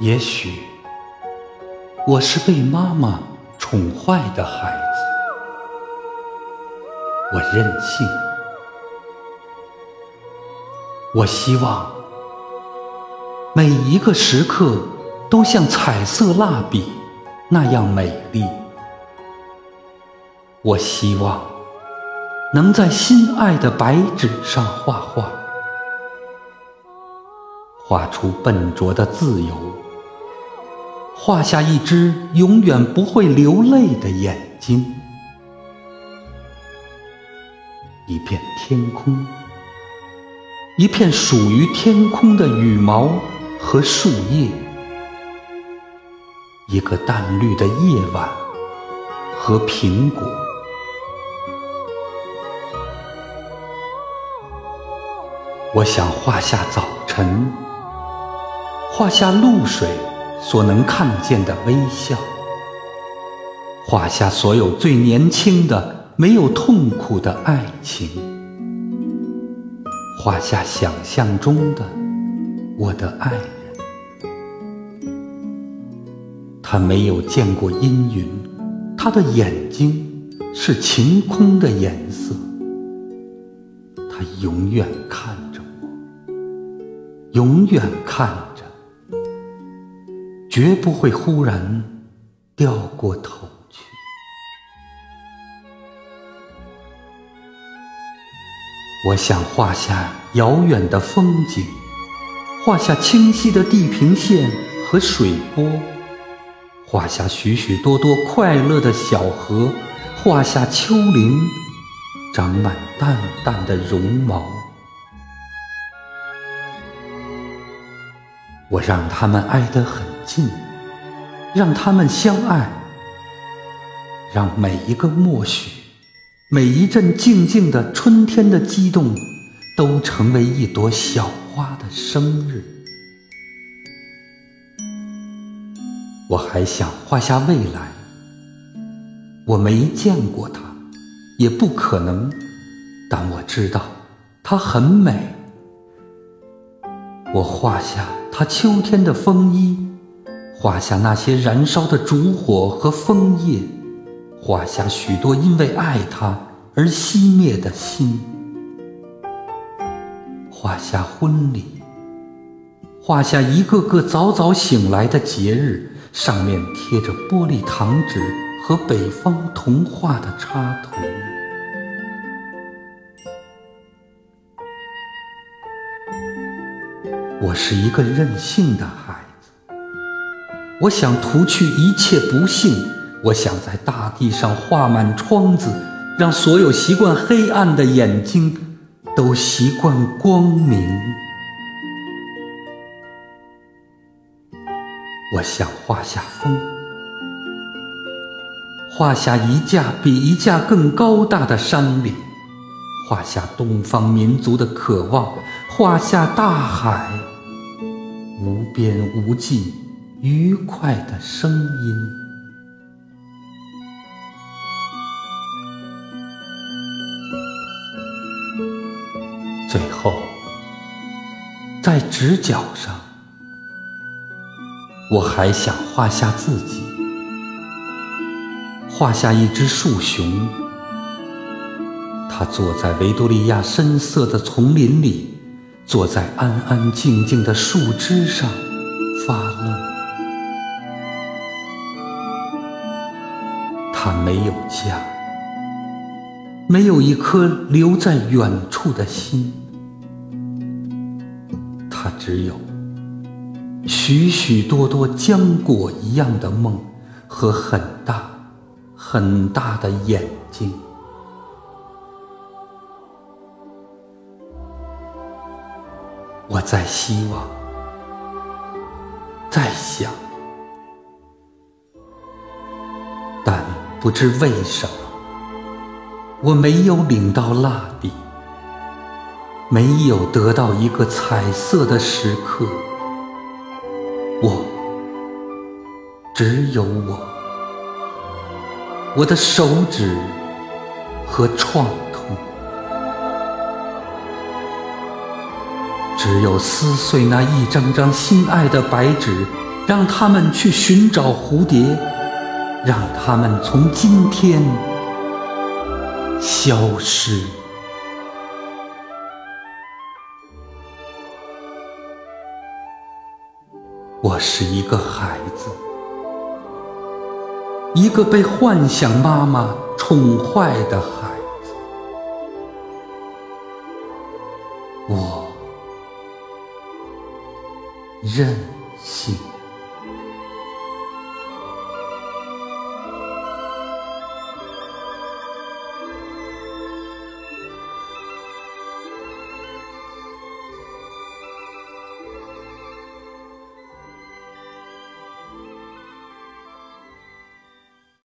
也许我是被妈妈宠坏的孩子，我任性，我希望每一个时刻都像彩色蜡笔那样美丽，我希望能在心爱的白纸上画画，画出笨拙的自由。画下一只永远不会流泪的眼睛，一片天空，一片属于天空的羽毛和树叶，一个淡绿的夜晚和苹果。我想画下早晨，画下露水。所能看见的微笑，画下所有最年轻的、没有痛苦的爱情，画下想象中的我的爱人。他没有见过阴云，他的眼睛是晴空的颜色。他永远看着我，永远看。绝不会忽然掉过头去。我想画下遥远的风景，画下清晰的地平线和水波，画下许许多多快乐的小河，画下丘陵长满淡淡的绒毛。我让他们挨得很近，让他们相爱，让每一个默许，每一阵静静的春天的激动，都成为一朵小花的生日。我还想画下未来，我没见过它，也不可能，但我知道它很美。我画下。他秋天的风衣，画下那些燃烧的烛火和枫叶，画下许多因为爱他而熄灭的心，画下婚礼，画下一个个早早醒来的节日，上面贴着玻璃糖纸和北方童话的插图。我是一个任性的孩，我想涂去一切不幸，我想在大地上画满窗子，让所有习惯黑暗的眼睛都习惯光明。我想画下风，画下一架比一架更高大的山岭，画下东方民族的渴望，画下大海。无边无际、愉快的声音。最后，在直角上，我还想画下自己，画下一只树熊，它坐在维多利亚深色的丛林里。坐在安安静静的树枝上发愣，他没有家，没有一颗留在远处的心，他只有许许多多浆果一样的梦和很大很大的眼睛。我在希望，在想，不知为什么，我没有领到蜡笔，没有得到一个彩色的时刻。我，只有我，我的手指和创痛。只有撕碎那一张张心爱的白纸，让他们去寻找蝴蝶，让他们从今天消失。我是一个孩子，一个被幻想妈妈宠坏的孩子。我任性。